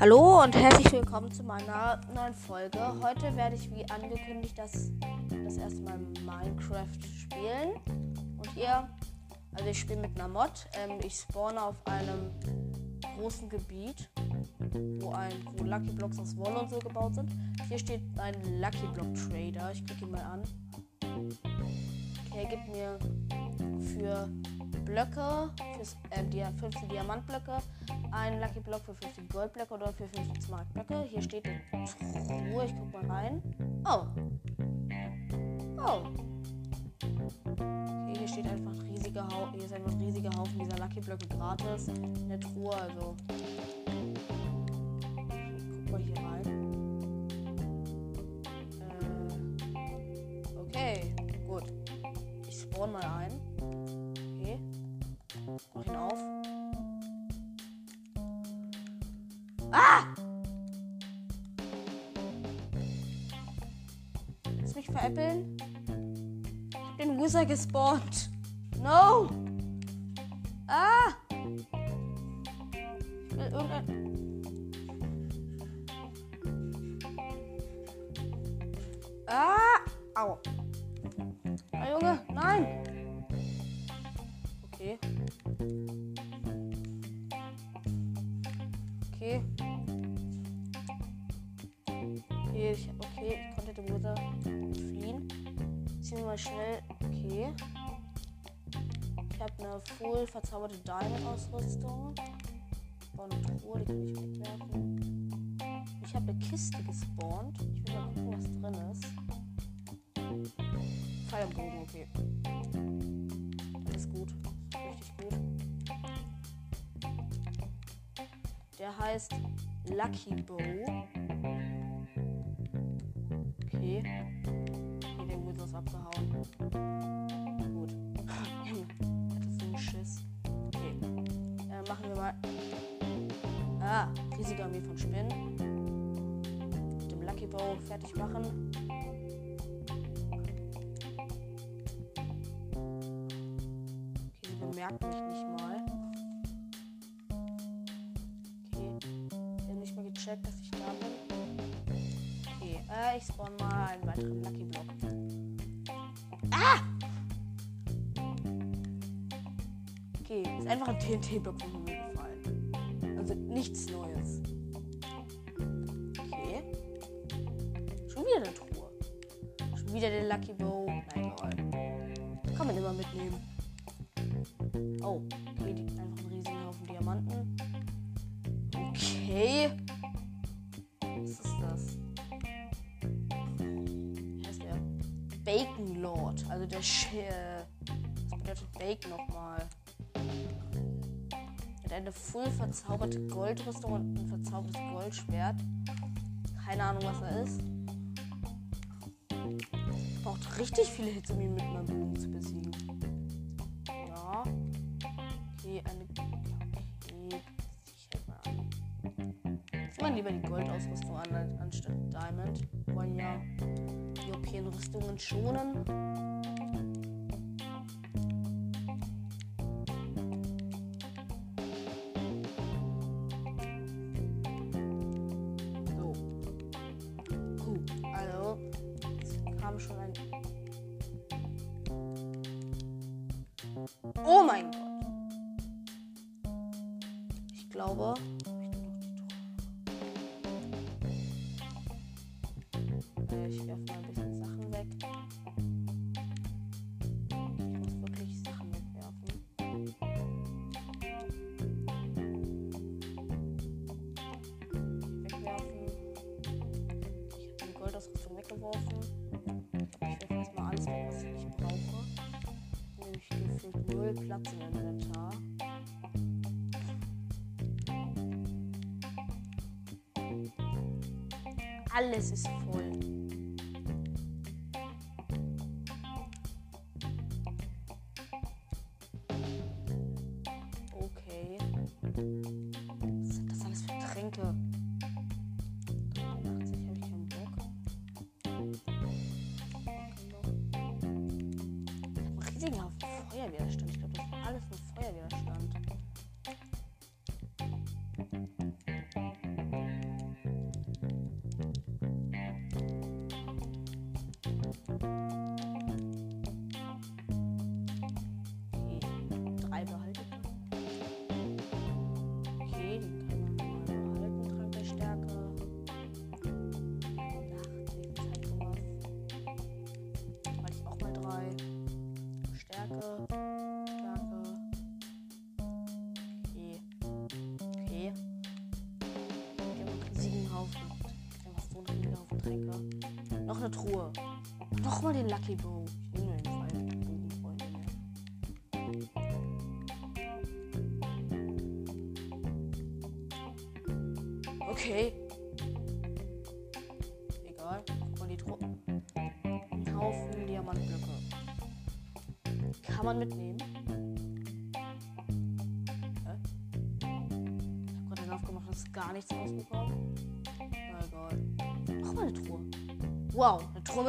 Hallo und herzlich willkommen zu meiner neuen Folge. Heute werde ich wie angekündigt das, das erste Mal Minecraft spielen. Und hier, also ich spiele mit einer Mod. Ähm, ich spawne auf einem großen Gebiet, wo, ein, wo Lucky Blocks aus Wolle und so gebaut sind. Hier steht ein Lucky Block Trader. Ich klicke ihn mal an. Okay, er gibt mir für Blöcke, fürs, äh, die 15 Diamantblöcke, einen Lucky Block für 15 Goldblöcke oder für 15 Smartblöcke. Hier steht eine Truhe, ich guck mal rein. Oh. Oh. Okay, hier steht einfach ein riesiger Haufen, hier ist einfach ein riesiger Haufen dieser Lucky Blöcke gratis in der Truhe, also. Ich guck mal hier rein. Äh, okay, gut. Ich spawn mal ein. Mach ihn auf. Ah! Du mich veräppeln? Ich hab den Wizard gespawnt. No! Ah! Ah! Full verzauberte Diamond-Ausrüstung. Baue eine Truhe, die kann ich wegwerfen. Ich habe eine Kiste gespawnt. Ich will mal gucken, was drin ist. Pfeil am Bogen, okay. Alles gut. Richtig gut. Der heißt Lucky Bow. Mal. Ah, riesige Armee von Spinnen. Mit dem Lucky Bow fertig machen. Okay, sie bemerkt mich nicht mal. Okay. Sie haben nicht mal gecheckt, dass ich da bin. Okay, äh, ich spawn mal einen weiteren Lucky Block. Ah! Okay, ist einfach ein TNT-Block von Bacon Lord. Also der Sch äh, Was bedeutet Bacon nochmal? Mit eine full verzauberte Goldrüstung und ein verzaubertes Goldschwert. Keine Ahnung, was er ist. Braucht richtig viele Hits, um ihn mit meinem Bogen zu besiegen. Ja. Okay, eine. Okay, ich halt mal an. Zieh mal lieber die Goldausrüstung die OP-Rüstungen schonen. Null Platz im Inventar. Alles ist Truhe. Nochmal den Lucky Bow.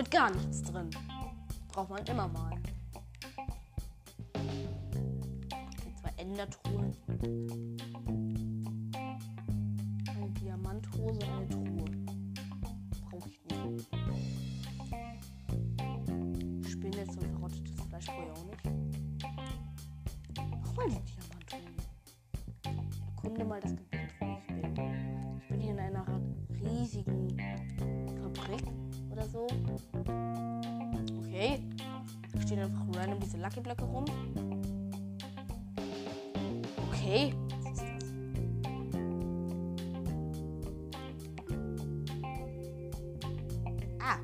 Mit gar nichts drin. Braucht man immer mal. Zwei Endertruhen. Eine Diamanthose, eine Truhe. Brauche ich nicht. So ein verrottetes Fleisch brauche ich auch nicht. Nochmal eine Diamanthose. Erkunde mal das Gebiet, diese Lucky Blöcke rum. Okay. Das? Ah.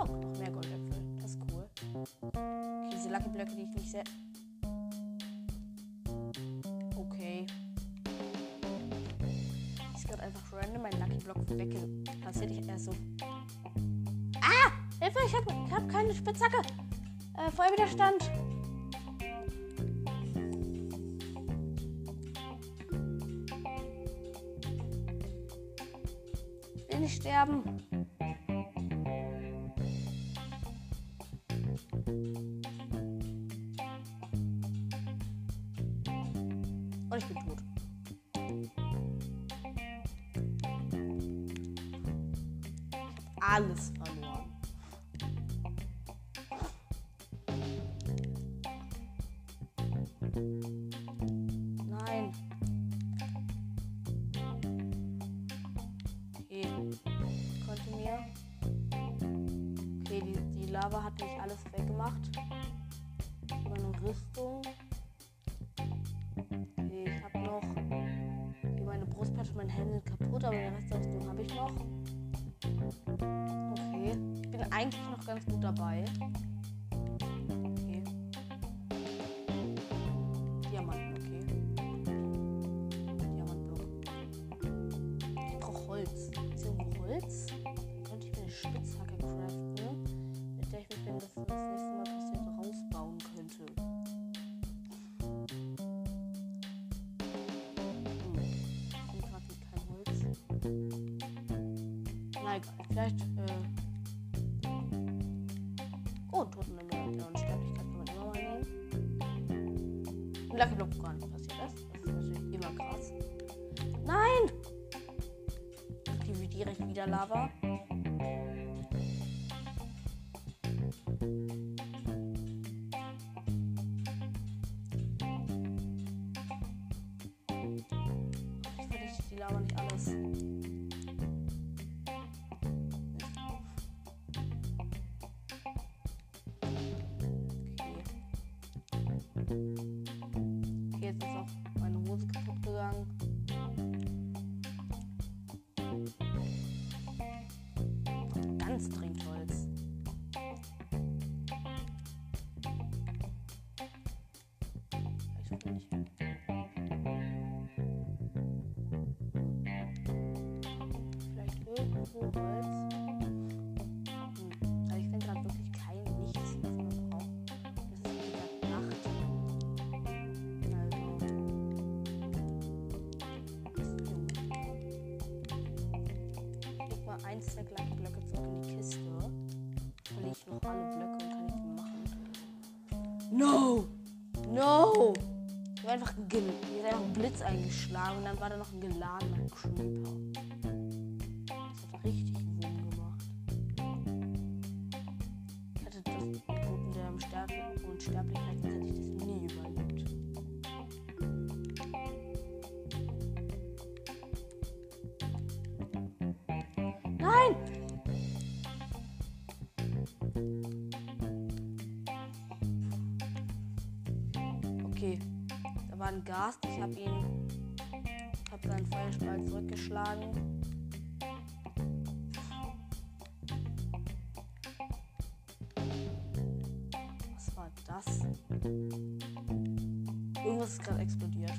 Oh, noch mehr Goldäpfel. Das ist cool. Okay, diese Lucky Blöcke, die ich nicht sehr. Okay. Ich gerade einfach random meinen Lucky Block weggeplatziert. Ich erst so. Ah! Hilfe, ich habe hab keine Spitzhacke. Feuerwiderstand. Ich will nicht sterben. Spitzhacke craften, mit der ich mich, wenn das nächste Mal passiert, rausbauen könnte. Hm. Ich finde gerade kein Holz. Egal, vielleicht. Äh oh, Totenhimmel der Unsterblichkeit kann man immer mal nehmen. Ein Lucky Block gar nicht passiert ist. Das ist natürlich immer krass. Nein! Aktiviere direkt wieder Lava. Vielleicht irgendwo Holz. Hm. Aber ich finde gerade wirklich kein nichts, was man braucht. Das ist wie gesagt Nacht. Also. Ich leg mal ein Stack Lucky einfach, mir ist einfach ein Blitz eingeschlagen und dann war da noch ein geladener Creeper. Das hat richtig Wurm gemacht. Ich hätte das Toten der Stärke und Sterblichkeit, sonst hätte ich das nie überlebt. Nein! Okay, war ein Gast. Ich habe ihn. habe seinen Feuerstrahl zurückgeschlagen. Was war das? Irgendwas ist gerade explodiert.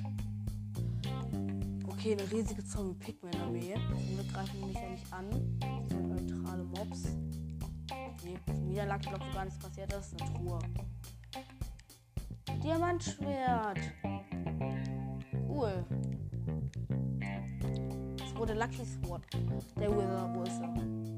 Okay, eine riesige Zombie-Pigman-Armee. Wir greifen mich ja nicht an. Das sind neutrale Mobs. Nee, Niederlage, glaube ich, gar nichts passiert Das ist. Eine Truhe. Diamantschwert. Cool. Es wurde Lucky Sword. Der Wither, wo ist?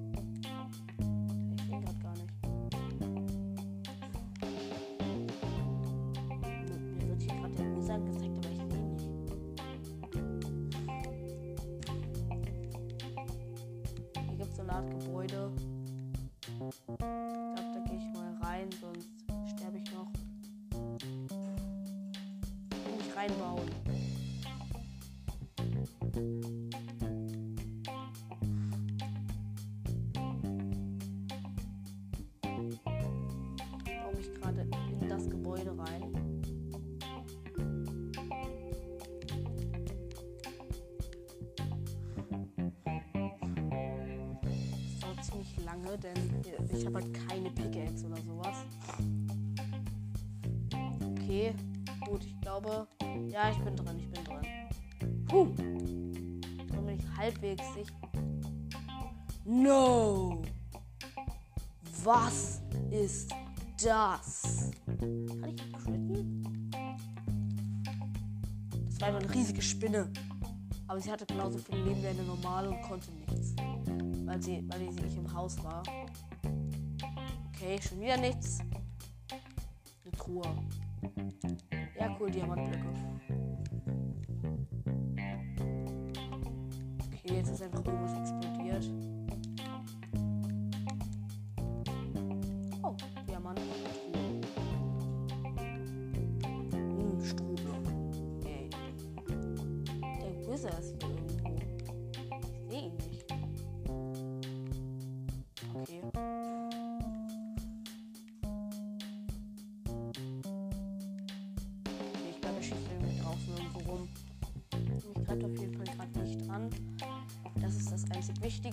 Lange, denn ich habe halt keine Pickaxe oder sowas. Okay, gut, ich glaube. Ja, ich bin drin, ich bin drin. Puh. Dann bin ich halbwegs sicher. No! Was ist das? Kann ich critten? Das war einfach eine riesige Spinne. Aber sie hatte genauso viel Leben wie eine normale und konnte nichts. Weil sie, weil sie nicht im Haus war. Okay, schon wieder nichts. Eine Truhe. Ja, cool, Diamantblöcke. Okay, jetzt ist einfach irgendwas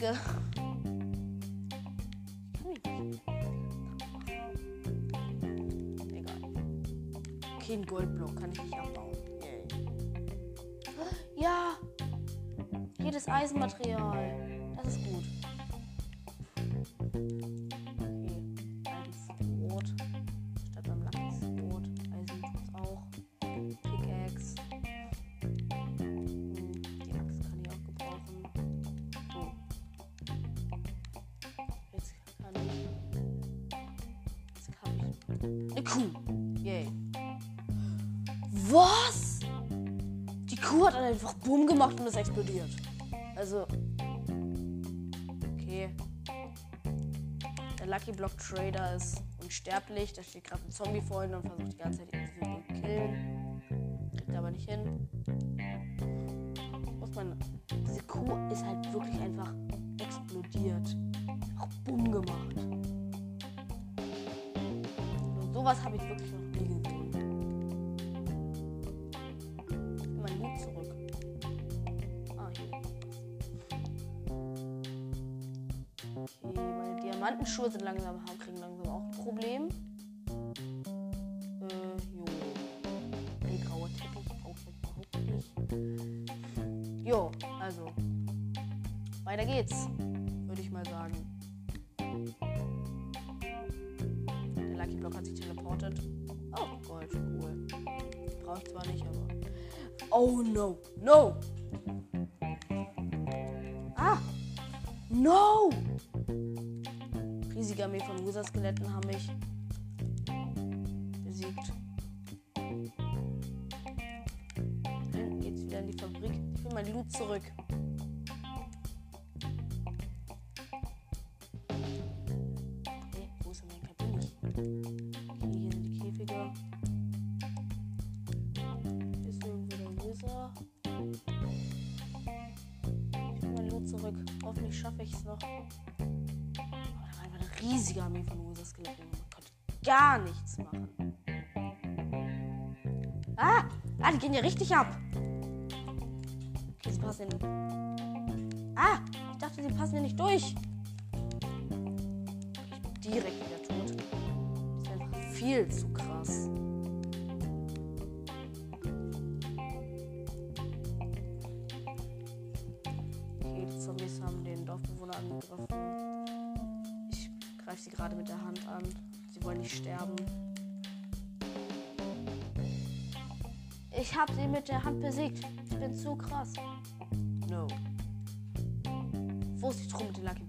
nicht. Egal. Okay, ein Goldblock kann ich nicht abbauen. Yay. Ja! Jedes Eisenmaterial. Eine Kuh. Yay. Was? Die Kuh hat einfach Boom gemacht und ist explodiert. Also. Okay. Der Lucky Block Trader ist unsterblich. Da steht gerade ein Zombie vor ihm und versucht die ganze Zeit ihn zu killen. Kriegt aber nicht hin. Muss man. Diese Kuh ist halt wirklich einfach explodiert. Sowas habe ich wirklich noch nie will mein Hut zurück. Ah, hier. Okay, meine Diamantenschuhe sind langsam, kriegen teleportet. Oh, Gold, cool. Brauche ich zwar nicht, aber. Oh no, no! Ah! No! Riesige Armee von Wither-Skeletten haben mich besiegt. Hinten geht's wieder in die Fabrik. Ich will mein Loot zurück. gehen hier richtig ab. Das passen. Ah, ich dachte, sie passen hier nicht durch. Direkt wieder tot. Das ist einfach viel zu krass. Okay, die Zombies haben den Dorfbewohner angegriffen. Ich greife sie gerade mit der Hand an. Sie wollen nicht sterben. Ich habe sie mit der Hand besiegt. Ich bin zu krass. No. Wo ist die Truhe mit den Lucky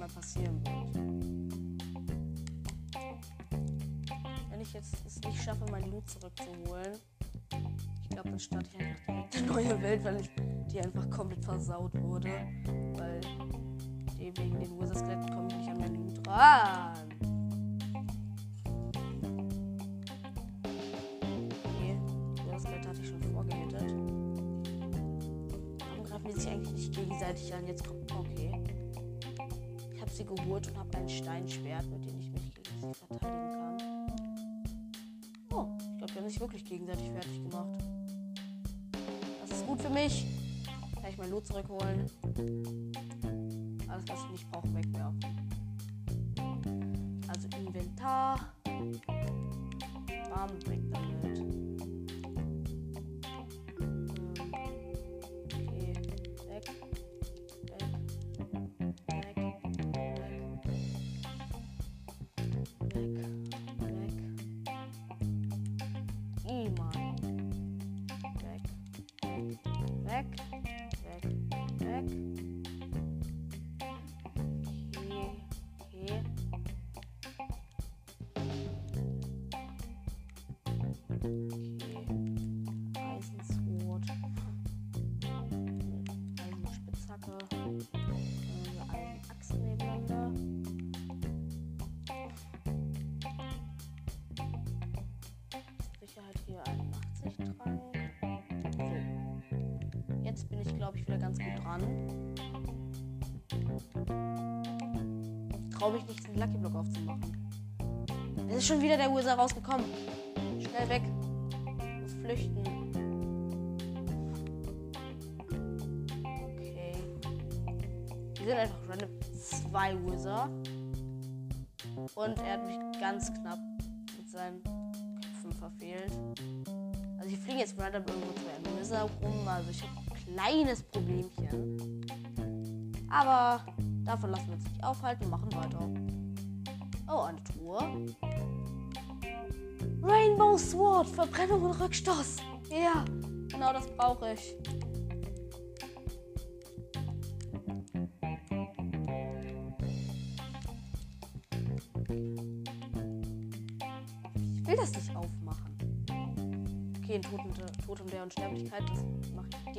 mal passieren. Wenn ich jetzt es nicht schaffe, mein Loot zurückzuholen, ich glaube, dann starte ich einfach direkt eine neue Welt, weil ich die einfach komplett versaut wurde. Weil die wegen den Wizard-Skeletten komme ich nicht an mein Loot ran. Gegenseitig an? Jetzt kommt. Okay. Sie geholt und habe ein Steinschwert, mit dem ich mich gegen verteidigen kann. Oh, ich glaube, die haben sich wirklich gegenseitig fertig gemacht. Das ist gut für mich. Kann ich mein Loot zurückholen. Alles, was ich nicht brauche, wegwerfen. Also Inventar. Bam, weg So. Jetzt bin ich, glaube ich, wieder ganz gut dran. Traue mich nicht, den Lucky Block aufzumachen. Es ist schon wieder der USA rausgekommen. Schnell weg. Muss flüchten. Okay. Die sind einfach random zwei Wizard. Und er hat mich ganz knapp mit seinen jetzt random irgendwo zwei Wizard rum. Also ich habe ein kleines Problemchen. Aber davon lassen wir uns nicht aufhalten und machen weiter. Oh, eine Truhe. Rainbow Sword, Verbrennung und Rückstoß. Ja, genau das brauche ich.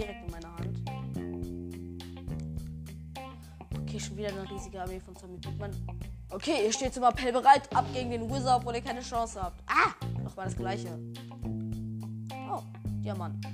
Direkt in meiner Hand. Okay, schon wieder eine riesige Armee von Zombie Pigman. Okay, ihr steht zum Appell bereit. Ab gegen den Wizard, obwohl ihr keine Chance habt. Ah! Nochmal das gleiche. Oh, Diamant.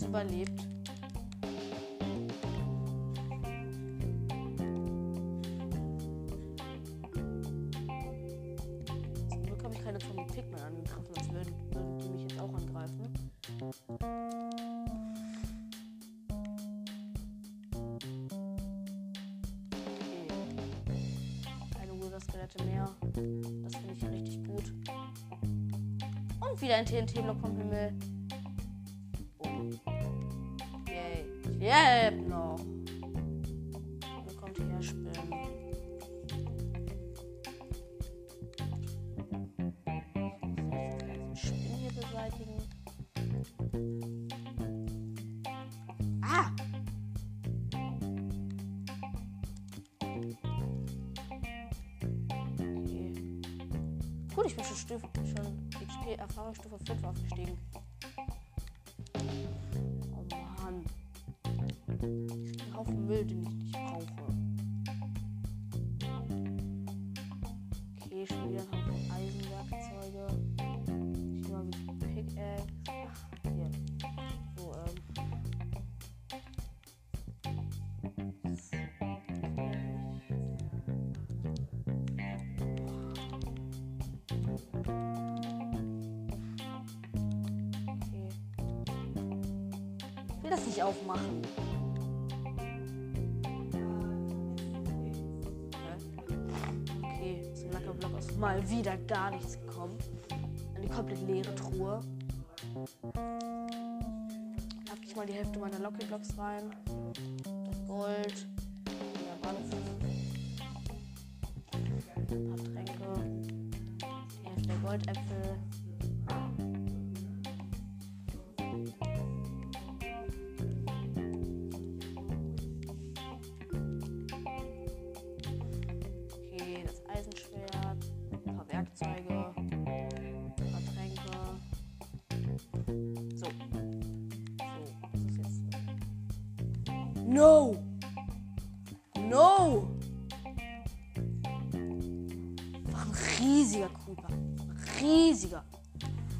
Hab's überlebt. Zum Glück habe ich keine Zombie Pigmen angegriffen, sonst würden, würden die mich jetzt auch angreifen. Mehr. Das finde ich richtig gut. Und wieder ein TNT-Block Stufe, schon XP Erfahrungsstufe 5 aufgestiegen. Oh Mann. Ein Haufen Müll, den ich mal wieder gar nichts gekommen. Eine komplett leere Truhe. Pack ich mal die Hälfte meiner Lucky Blocks rein. Das Gold. No! No! War ein riesiger Creeper. Riesiger.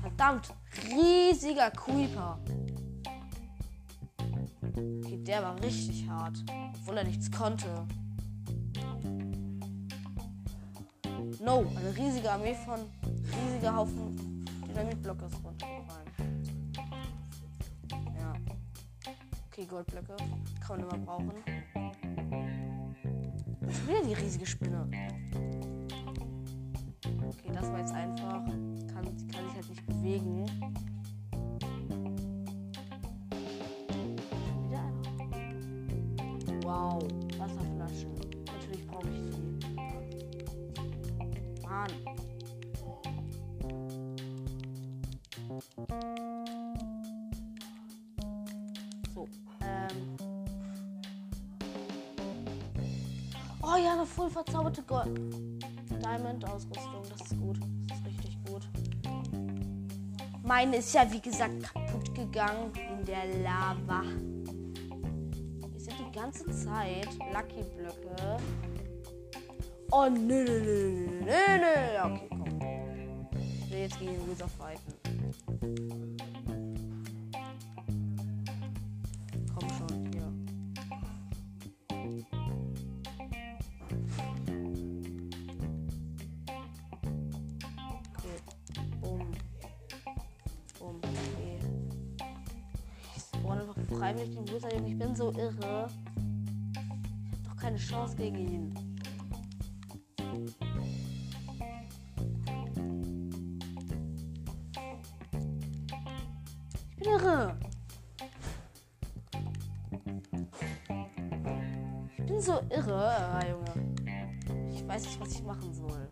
Verdammt, riesiger Creeper. Okay, der war richtig hart. Obwohl er nichts konnte. No, eine riesige Armee von riesiger Haufen Dynamitblöcke ist runtergefallen. Ja. Okay, Goldblöcke. Kann man immer brauchen. Schon wieder die riesige Spinne. Okay, das war jetzt einfach. Kann, kann sich halt nicht bewegen. Wieder einer. Wow, Wasserflaschen. Natürlich brauche ich die. Mann. Ja, eine voll verzauberte Gold. Diamond-Ausrüstung, das ist gut. Das ist richtig gut. Meine ist ja, wie gesagt, kaputt gegangen in der Lava. Wir sind die ganze Zeit Lucky Blöcke. Oh, nö, nö, nö, nö, nö. Okay, komm. Ich will jetzt gegen den Wizard keine Chance gegen ihn. Ich bin irre. Ich bin so irre, ah, Junge. Ich weiß nicht, was ich machen soll.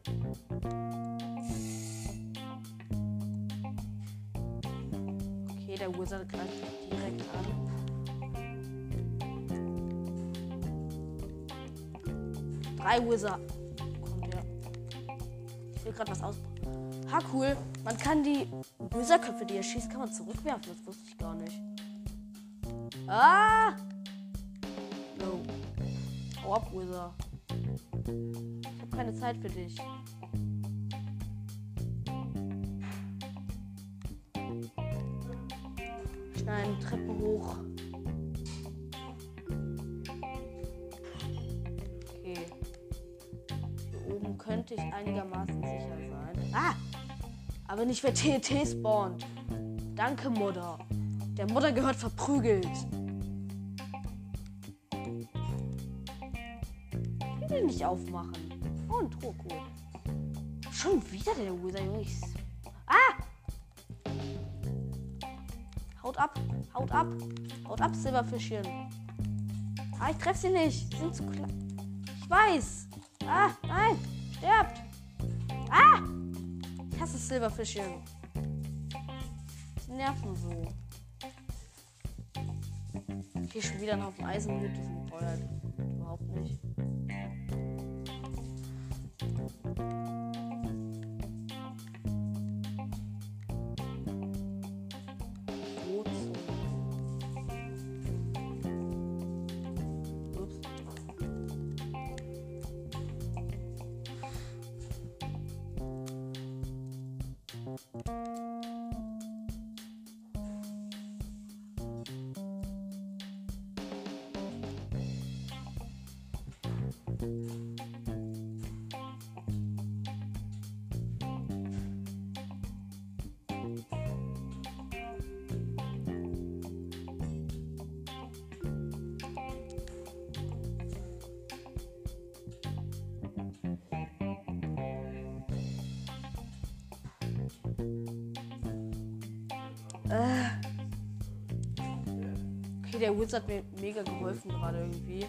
Okay, der Wizard greift Drei Wizard. Kommt her. Ich will gerade was aus. Ha, cool. Man kann die Wizardköpfe, die er schießt, kann man zurückwerfen. Das wusste ich gar nicht. Ah! No. Hau ab, Wizard. Ich habe keine Zeit für dich. Könnte ich einigermaßen sicher sein. Ah! Aber nicht, wer TNT spawnt. Danke, Mutter. Der Mutter gehört verprügelt. Ich will nicht aufmachen. Oh, ein Truhe, cool. Schon wieder der Wither, Junge. Ich- Ah! Haut ab, haut ab, haut ab, Silberfischchen. Ah, ich treffe sie nicht. Sie sind zu klein. Ich weiß. Ah, nein. Sterbt. Ah! Ich hasse Silberfischchen. Sie nerven so. Hier schon wieder ein Haufen Eisenhut. Die sind teuer. Äh. Okay, der Witz hat mir mega geholfen gerade irgendwie.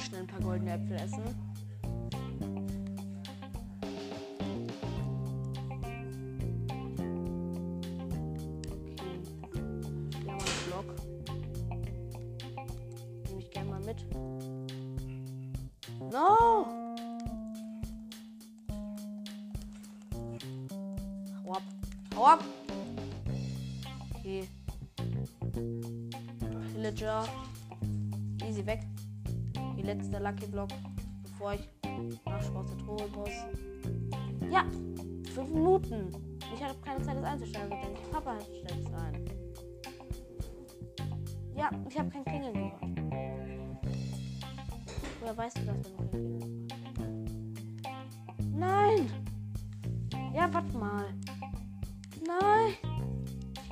Schnell ein paar goldene Äpfel essen.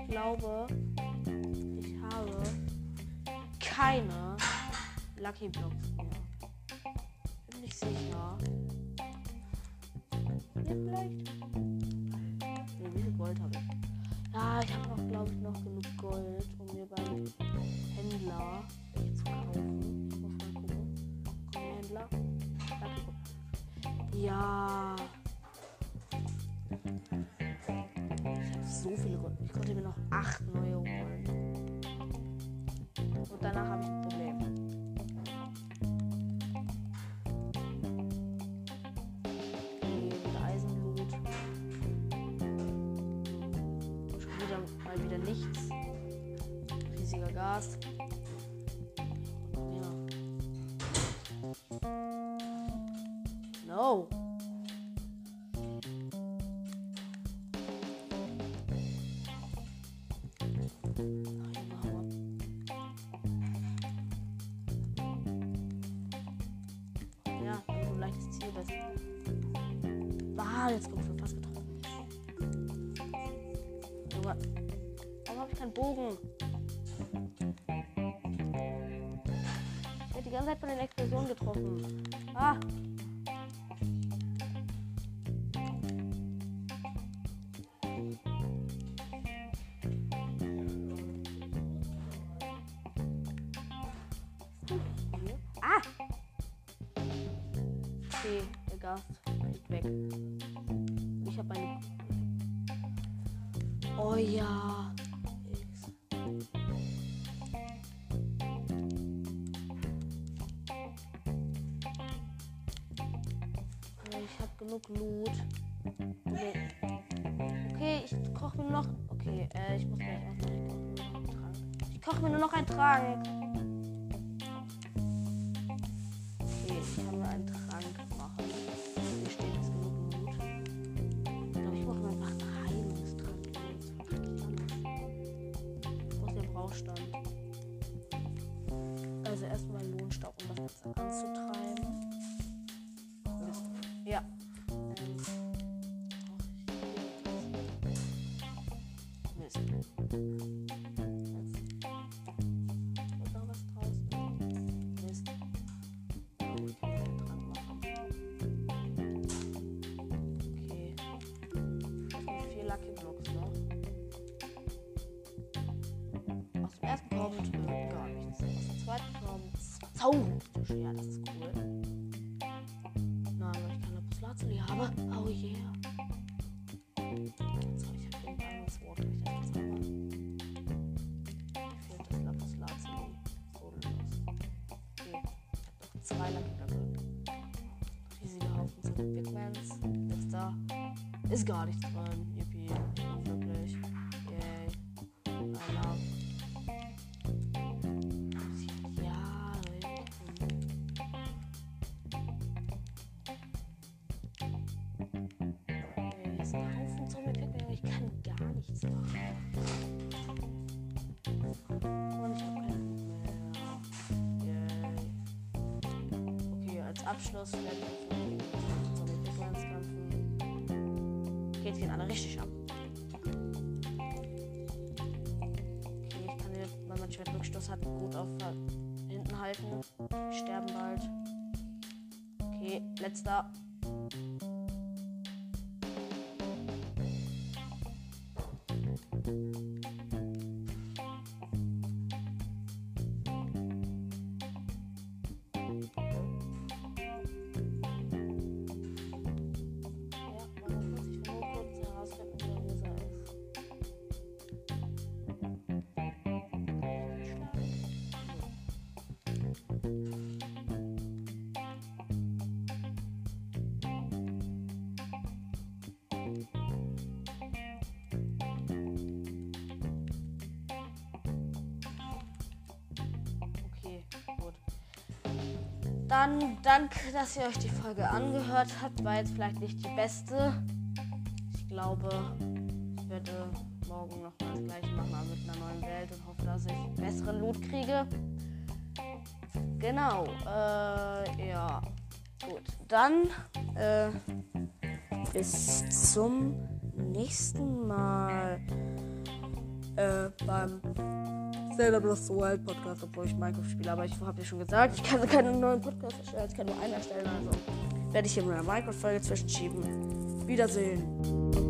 Glaube, ich habe keine Lucky Blocks mehr. Bin nicht sicher. Ja, vielleicht. Nee, wie viel Gold habe ich? Ja, ich habe noch, glaube ich, noch genug Gold, um mir beim Händler zu kaufen. Ich. Komm, Händler. Ja. Ich habe so viele brauchen wir noch 8. Ah, jetzt kommt schon fast getroffen. Junge, warum habe ich keinen Bogen? Ich werde die ganze Zeit von den Explosionen getroffen. Ah! Ich kommt Zaubertisch. Ja, das ist cool. Nein, weil ich keine Lapis habe. Oh yeah. So, ich habe den Diamond Sword, wenn ich das zaubern. Mir fehlt das Lapis Lazuli. So los. Okay, ich habe doch zwei Blöcke. Riesige Haufen von Bigmans. Jetzt da. Ist gar nichts drin. Dann danke, dass ihr euch die Folge angehört habt. War jetzt vielleicht nicht die beste. Ich glaube, ich werde morgen noch mal das gleiche machen mit einer neuen Welt und hoffe, dass ich besseren Loot kriege. Genau. Äh, ja. Gut. Dann äh, bis zum nächsten Mal äh, beim Zelda Breath Wild Podcast, obwohl ich Minecraft spiele. Aber ich habe ja schon gesagt, ich kann keine neuen Podcasts erstellen, ich kann nur einen erstellen. Also werde ich hier eine Minecraft-Folge zwischenschieben. Wiedersehen.